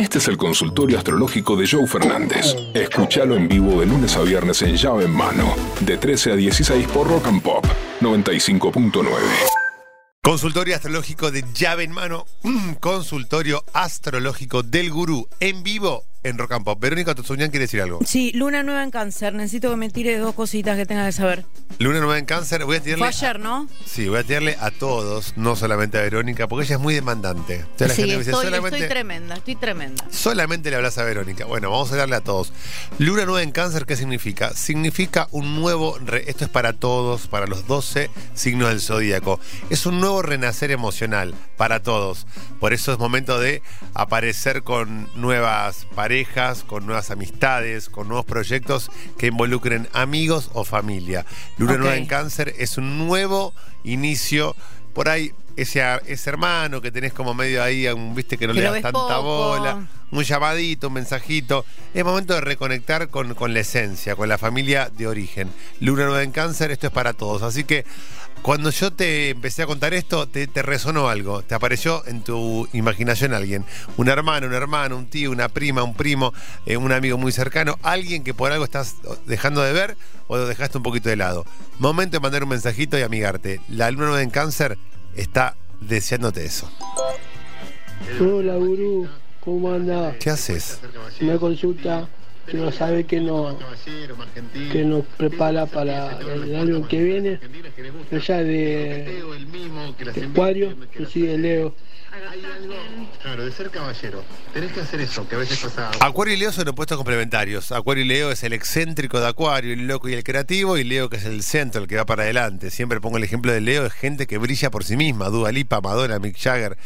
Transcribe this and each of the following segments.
Este es el consultorio astrológico de Joe Fernández. Escúchalo en vivo de lunes a viernes en llave en mano, de 13 a 16 por Rock and Pop 95.9. Consultorio astrológico de llave en mano, mm, consultorio astrológico del gurú en vivo en Rock and Pop. Verónica Tozuñán quiere decir algo. Sí, luna nueva en cáncer. Necesito que me tire dos cositas que tenga que saber. Luna nueva en cáncer, voy a tirarle. Fue ayer, ¿no? Sí, voy a tirarle a todos, no solamente a Verónica, porque ella es muy demandante. La Sí, gente dice, estoy, solamente, estoy tremenda, estoy tremenda. solamente le hablas a Verónica. Bueno, vamos a darle a todos. Luna nueva en cáncer, ¿qué significa? Significa un nuevo, re- esto es para todos, para los 12 signos del zodíaco. Es un nuevo renacer emocional para todos. Por eso es momento de aparecer con nuevas parejas, con nuevas amistades, con nuevos proyectos que involucren amigos o familia. Luna nueva en cáncer es un nuevo inicio. Por ahí, ese, ese hermano que tenés como medio ahí, un- viste que no Que le das tanta poco. bola un llamadito, un mensajito. Es momento de reconectar con, con la esencia, con la familia de origen. Luna nueva en cáncer, esto es para todos. Así que cuando yo te empecé a contar esto, te, te resonó algo, te apareció en tu imaginación alguien. Un hermano, un hermano, un tío, una prima, un primo, eh, un amigo muy cercano, alguien que por algo estás dejando de ver o lo dejaste un poquito de lado. Momento de mandar un mensajito y amigarte. La luna nueva en cáncer está deseándote eso. Hola, gurú, ¿cómo anda? ¿Qué haces? Una consulta que no sabe que no que nos prepara para el año que viene. Ella de, de Acuario, yo soy de Leo. Claro, de ser caballero. Tenés que hacer eso, que a veces pasa. Acuario y Leo son opuestos complementarios. Acuario y Leo es el excéntrico de Acuario, el loco y el creativo, y Leo que es el centro, el que va para adelante. Siempre pongo el ejemplo de Leo, es gente que brilla por sí misma. Dua Lipa, Madonna, Mick Jagger,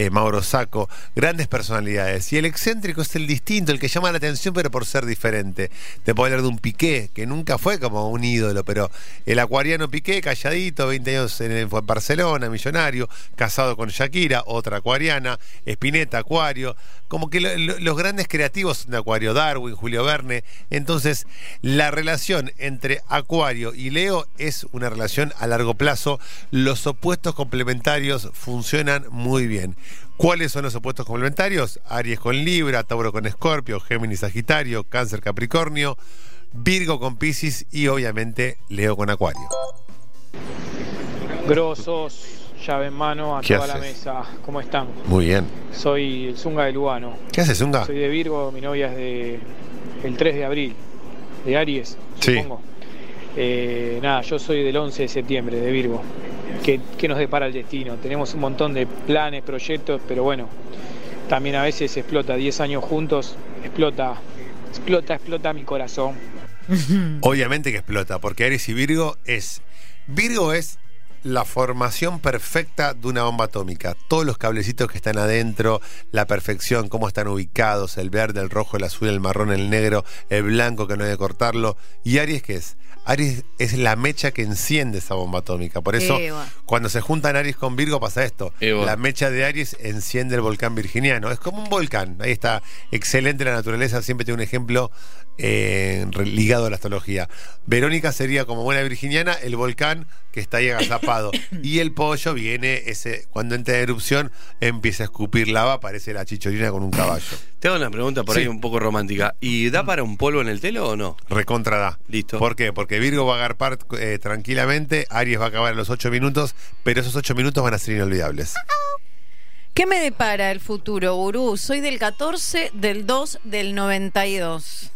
eh, Mauro Sacco, grandes personalidades. Y el excéntrico es el distinto, el que llama la atención pero por ser diferente. Te puedo hablar de un Piqué, que nunca fue como un ídolo, pero el acuariano Piqué, calladito, 20 años en, fue en Barcelona, millonario, casado con Shakira, otra acuariana, Spinetta, Acuario, como que lo- lo- los grandes creativos de Acuario, Darwin, Julio Verne. Entonces, la relación entre Acuario y Leo es una relación a largo plazo. Los opuestos complementarios funcionan muy bien. ¿Cuáles son los opuestos complementarios? Aries con Libra, Tauro con Escorpio, Géminis Sagitario, Cáncer Capricornio, Virgo con Piscis y obviamente Leo con Acuario. Grosos, llave en mano a ¿Qué toda la mesa. ¿Cómo están? Muy bien. Soy el Zunga de Lugano. ¿Qué haces, Zunga? Soy de Virgo, mi novia es de el 3 de abril, de Aries, Sí. supongo. Eh, nada, yo soy del 11 de septiembre, de Virgo. ¿Qué, qué nos depara el destino? Tenemos un montón de planes, proyectos, pero bueno, también a veces explota 10 años juntos, explota, explota, explota mi corazón. Obviamente que explota, porque Aries y Virgo es. Virgo es la formación perfecta de una bomba atómica. Todos los cablecitos que están adentro, la perfección, cómo están ubicados, el verde, el rojo, el azul, el marrón, el negro, el blanco que no hay que cortarlo. ¿Y Aries qué es? Aries es la mecha que enciende esa bomba atómica. Por eso, Eva. cuando se juntan Aries con Virgo pasa esto. Eva. La mecha de Aries enciende el volcán virginiano. Es como un volcán. Ahí está excelente la naturaleza. Siempre tiene un ejemplo eh, ligado a la astrología. Verónica sería como buena virginiana, el volcán que está ahí agazapado. y el pollo viene, ese cuando entra en erupción, empieza a escupir lava, parece la chicholina con un caballo. Te hago una pregunta por ahí un poco romántica. ¿Y da para un polvo en el telo o no? Recontra da. Listo. ¿Por qué? Porque Virgo va a agarpar eh, tranquilamente, Aries va a acabar a los 8 minutos, pero esos 8 minutos van a ser inolvidables. ¿Qué me depara el futuro, gurú? Soy del 14, del 2, del 92.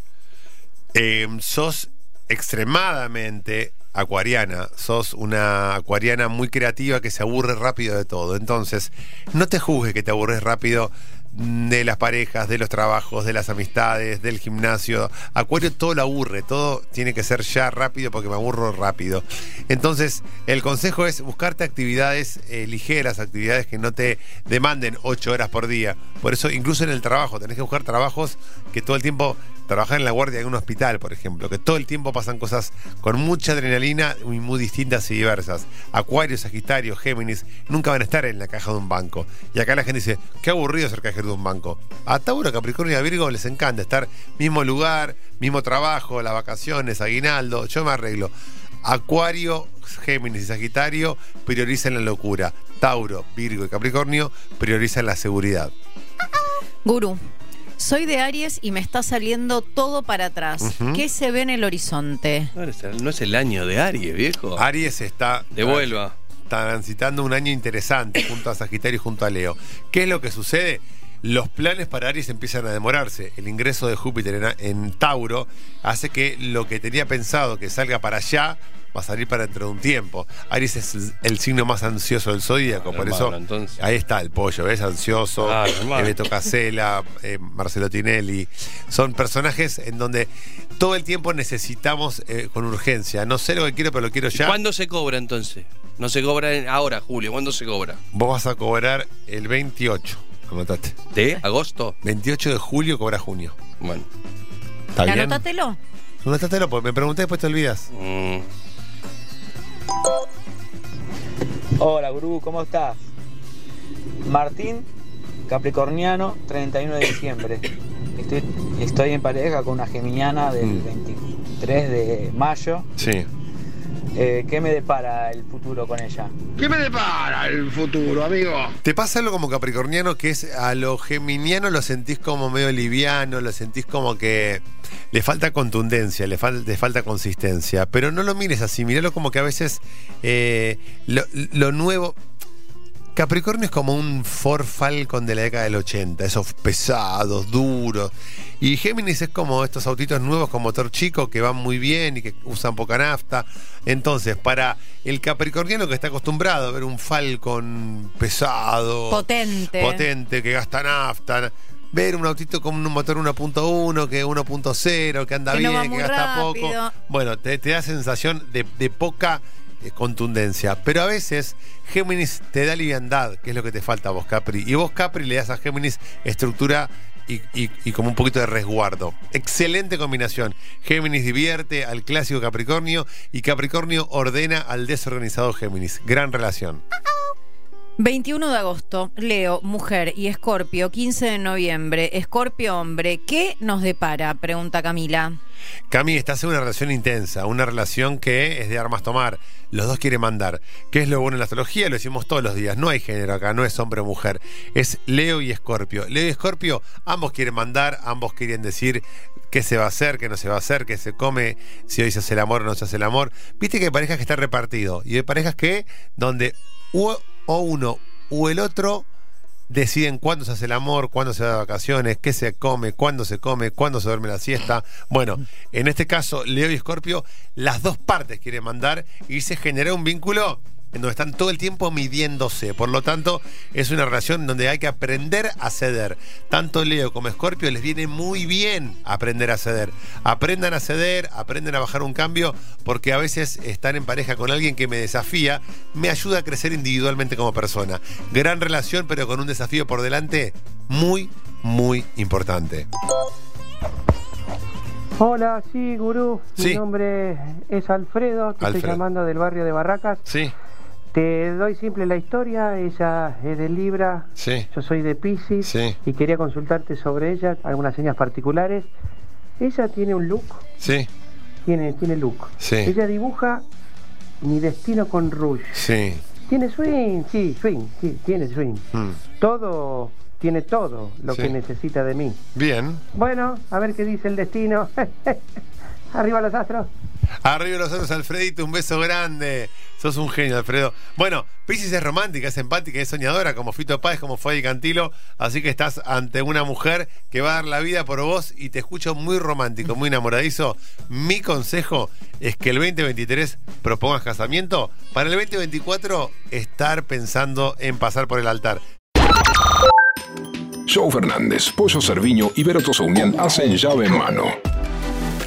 Eh, sos extremadamente acuariana, sos una acuariana muy creativa que se aburre rápido de todo. Entonces, no te juzgues que te aburres rápido de las parejas, de los trabajos, de las amistades, del gimnasio. Acuario todo lo aburre, todo tiene que ser ya rápido porque me aburro rápido. Entonces, el consejo es buscarte actividades eh, ligeras, actividades que no te demanden ocho horas por día. Por eso, incluso en el trabajo, tenés que buscar trabajos que todo el tiempo trabajar en la guardia de un hospital, por ejemplo, que todo el tiempo pasan cosas con mucha adrenalina y muy distintas y diversas. Acuario, Sagitario, Géminis nunca van a estar en la caja de un banco. Y acá la gente dice, qué aburrido ser cajero de un banco. A Tauro, Capricornio y a Virgo les encanta estar mismo lugar, mismo trabajo, las vacaciones, aguinaldo, yo me arreglo. Acuario, Géminis y Sagitario priorizan la locura. Tauro, Virgo y Capricornio priorizan la seguridad. Gurú, Soy de Aries y me está saliendo todo para atrás. ¿Qué se ve en el horizonte? No es, el, no es el año de Aries, viejo. Aries está Devuelva. transitando un año interesante junto a Sagitario y junto a Leo. ¿Qué es lo que sucede? Los planes para Aries empiezan a demorarse. El ingreso de Júpiter en, en Tauro hace que lo que tenía pensado que salga para allá va a salir para dentro de un tiempo. Aries es el, signo más ansioso del zodíaco, por hermano, eso entonces. ahí está el pollo, ¿ves? Ansioso, Claro, hermano. eh, Beto eh, Marcelo Tinelli. Son personajes en donde todo el tiempo necesitamos eh, con urgencia. No sé lo que quiero, pero lo quiero ya. ¿Cuándo se cobra entonces? No se cobra en- ahora, Julio. ¿Cuándo se cobra? Vos vas a cobrar el 28. Anotate. ¿De agosto? 28 de julio cobra junio. Bueno. ¿Está bien? Anótatelo. Anótatelo, porque me pregunté después te olvidas. mm, Hola, gurú, ¿cómo estás? Martín, Capricorniano, 31 de diciembre. Estoy, estoy en pareja con una geminiana del Mm. 23 de mayo. Sí. Eh, ¿Qué me depara el futuro con ella? ¿Qué me depara el futuro, amigo? ¿Te pasa algo como capricorniano que es a lo geminiano lo sentís como medio liviano, lo sentís como que le falta contundencia, le, fal- le falta consistencia? Pero no lo mires así, miralo como que a veces eh, lo, lo nuevo. Capricornio es como un Ford Falcon de la década del 80, esos pesados, duros. Y Géminis es como estos autitos nuevos con motor chico que van muy bien y que usan poca nafta. Entonces, para el capricorniano que está acostumbrado a ver un Falcon pesado, Potente. potente, que gasta nafta, ver un autito con un motor 1.1, que 1.0, que anda Que bien, que gasta rápido. poco. Bueno, te, te da sensación de, de poca contundencia. Pero a veces Géminis te da liviandad, que es lo que te falta a vos, Capri. Y vos, Capri, le das a Géminis estructura y, y- y como un poquito de resguardo. Excelente combinación. Géminis divierte al clásico Capricornio y Capricornio ordena al desorganizado Géminis. Gran relación. 21 de agosto, Leo, mujer y Escorpio, 15 de noviembre, Escorpio, hombre, ¿qué nos depara? Pregunta Camila. Cami, estás en una relación intensa, una relación que es de armas tomar. Los dos quieren mandar. ¿Qué es lo bueno en la astrología? Lo decimos todos los días. No hay género acá, no es hombre o mujer. Es Leo y Escorpio. Leo y Escorpio, ambos quieren mandar, ambos quieren decir qué se va a hacer, qué no se va a hacer, qué se come, si hoy se hace el amor o no se hace el amor. Viste que hay parejas que están repartido y hay parejas que donde o, uno o el otro deciden cuándo se hace el amor, cuándo se va de vacaciones, qué se come, cuándo se come, cuándo se duerme la siesta. Bueno, en este caso, Leo y Escorpio, las dos partes quieren mandar y se genera un vínculo en donde están todo el tiempo midiéndose. Por lo tanto, es una relación donde hay que aprender a ceder. Tanto Leo como Escorpio les viene muy bien aprender a ceder. Aprendan a ceder, aprenden a bajar un cambio, porque a veces estar en pareja con alguien que me desafía me ayuda a crecer individualmente como persona. Gran relación, pero con un desafío por delante muy, muy importante. Hola, sí, gurú. Sí. Mi nombre es Alfredo, te Alfredo. estoy llamando del barrio de Barracas. Sí, Te doy simple la historia, ella es de Libra, sí, yo soy de Pisces Sí. y quería consultarte sobre ella, algunas señas particulares. Ella tiene un look, sí, tiene, tiene look. Sí. Ella dibuja mi destino con rouge. sí. Tiene swing, sí, swing, sí, tiene swing. Mm. Todo, tiene todo lo Sí. que necesita de mí. Bien. Bueno, a ver qué dice el destino. Arriba los astros. Arriba los otros, Alfredito, un beso grande. Sos un genio, Alfredo. Bueno, Pisces es romántica, es empática, es soñadora, como Fito Páez, como Fabi Cantilo. Así que estás ante una mujer que va a dar la vida por vos y te escucho muy romántico, muy enamoradizo. Mi consejo es que el 2023 propongas casamiento. Para el 2024, estar pensando en pasar por el altar. Joe Fernández, Pollo Cerviño y Vero Tosaunian hacen llave en mano.